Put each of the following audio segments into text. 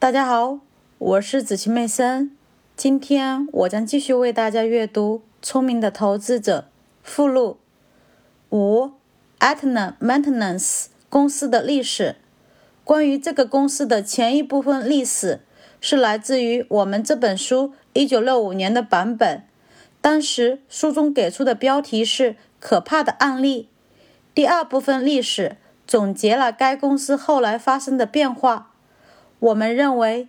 大家好，我是子琪妹森。今天我将继续为大家阅读《聪明的投资者》附录五，Aetna Maintenance 公司的历史。关于这个公司的前一部分历史，是来自于我们这本书一九六五年的版本。当时书中给出的标题是“可怕的案例”。第二部分历史总结了该公司后来发生的变化。我们认为，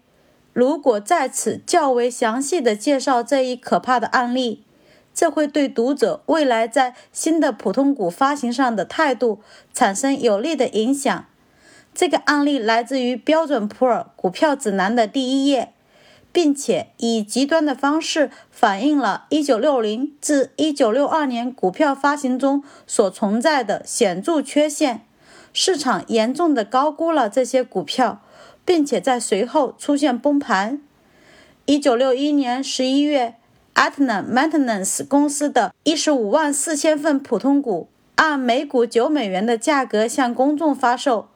如果在此较为详细的介绍这一可怕的案例，这会对读者未来在新的普通股发行上的态度产生有利的影响。这个案例来自于标准普尔股票指南的第一页，并且以极端的方式反映了1960至1962年股票发行中所存在的显著缺陷。市场严重的高估了这些股票，并且在随后出现崩盘。1961年11月 a t n a Maintenance 公司的15万四千份普通股按每股9美元的价格向公众发售。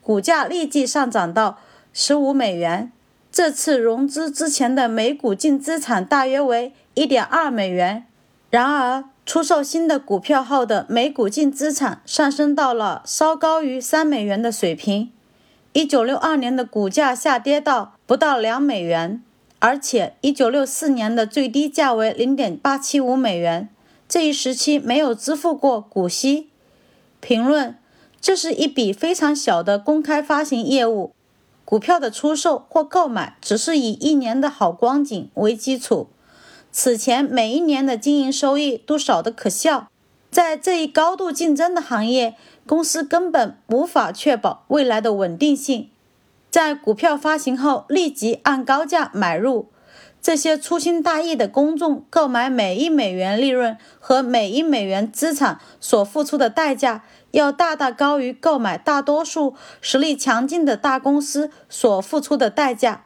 股价立即上涨到十五美元。这次融资之前的每股净资产大约为一点二美元。然而，出售新的股票后的每股净资产上升到了稍高于三美元的水平。一九六二年的股价下跌到不到两美元，而且一九六四年的最低价为零点八七五美元。这一时期没有支付过股息。评论。这是一笔非常小的公开发行业务，股票的出售或购买只是以一年的好光景为基础。此前每一年的经营收益都少得可笑。在这一高度竞争的行业，公司根本无法确保未来的稳定性。在股票发行后立即按高价买入，这些粗心大意的公众购买每一美元利润和每一美元资产所付出的代价。要大大高于购买大多数实力强劲的大公司所付出的代价。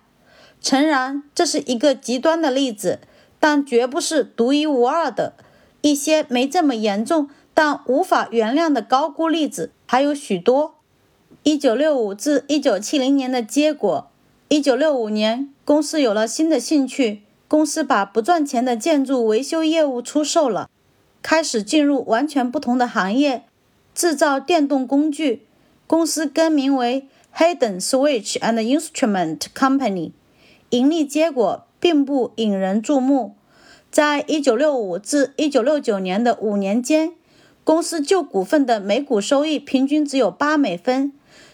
诚然，这是一个极端的例子，但绝不是独一无二的。一些没这么严重但无法原谅的高估例子还有许多。一九六五至一九七零年的结果：一九六五年，公司有了新的兴趣，公司把不赚钱的建筑维修业务出售了，开始进入完全不同的行业。制造电动工具，公司更名为 Hayden Switch and Instrument Company，盈利结果并不引人注目。在1965至1969年的五年间，公司旧股份的每股收益平均只有八美分，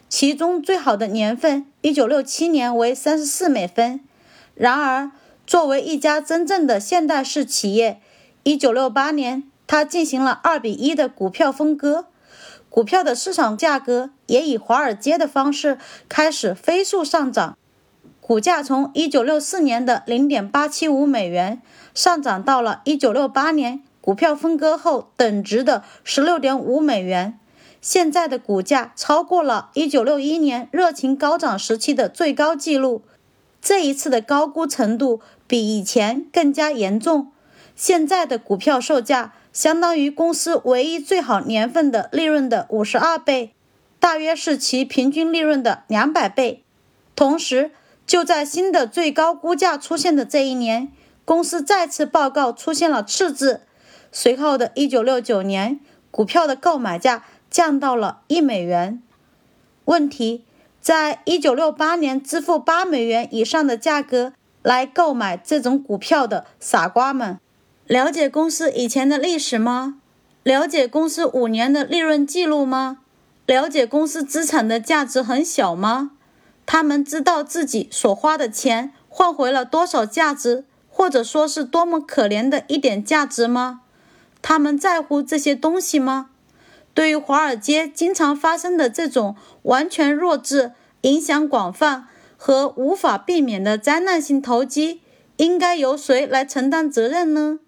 其中最好的年份1967年为三十四美分。然而，作为一家真正的现代式企业，1968年它进行了二比一的股票分割。股票的市场价格也以华尔街的方式开始飞速上涨，股价从1964年的0.875美元上涨到了1968年股票分割后等值的16.5美元，现在的股价超过了1961年热情高涨时期的最高纪录。这一次的高估程度比以前更加严重，现在的股票售价。相当于公司唯一最好年份的利润的五十二倍，大约是其平均利润的两百倍。同时，就在新的最高估价出现的这一年，公司再次报告出现了赤字。随后的一九六九年，股票的购买价降到了一美元。问题：在一九六八年支付八美元以上的价格来购买这种股票的傻瓜们。了解公司以前的历史吗？了解公司五年的利润记录吗？了解公司资产的价值很小吗？他们知道自己所花的钱换回了多少价值，或者说是多么可怜的一点价值吗？他们在乎这些东西吗？对于华尔街经常发生的这种完全弱智、影响广泛和无法避免的灾难性投机，应该由谁来承担责任呢？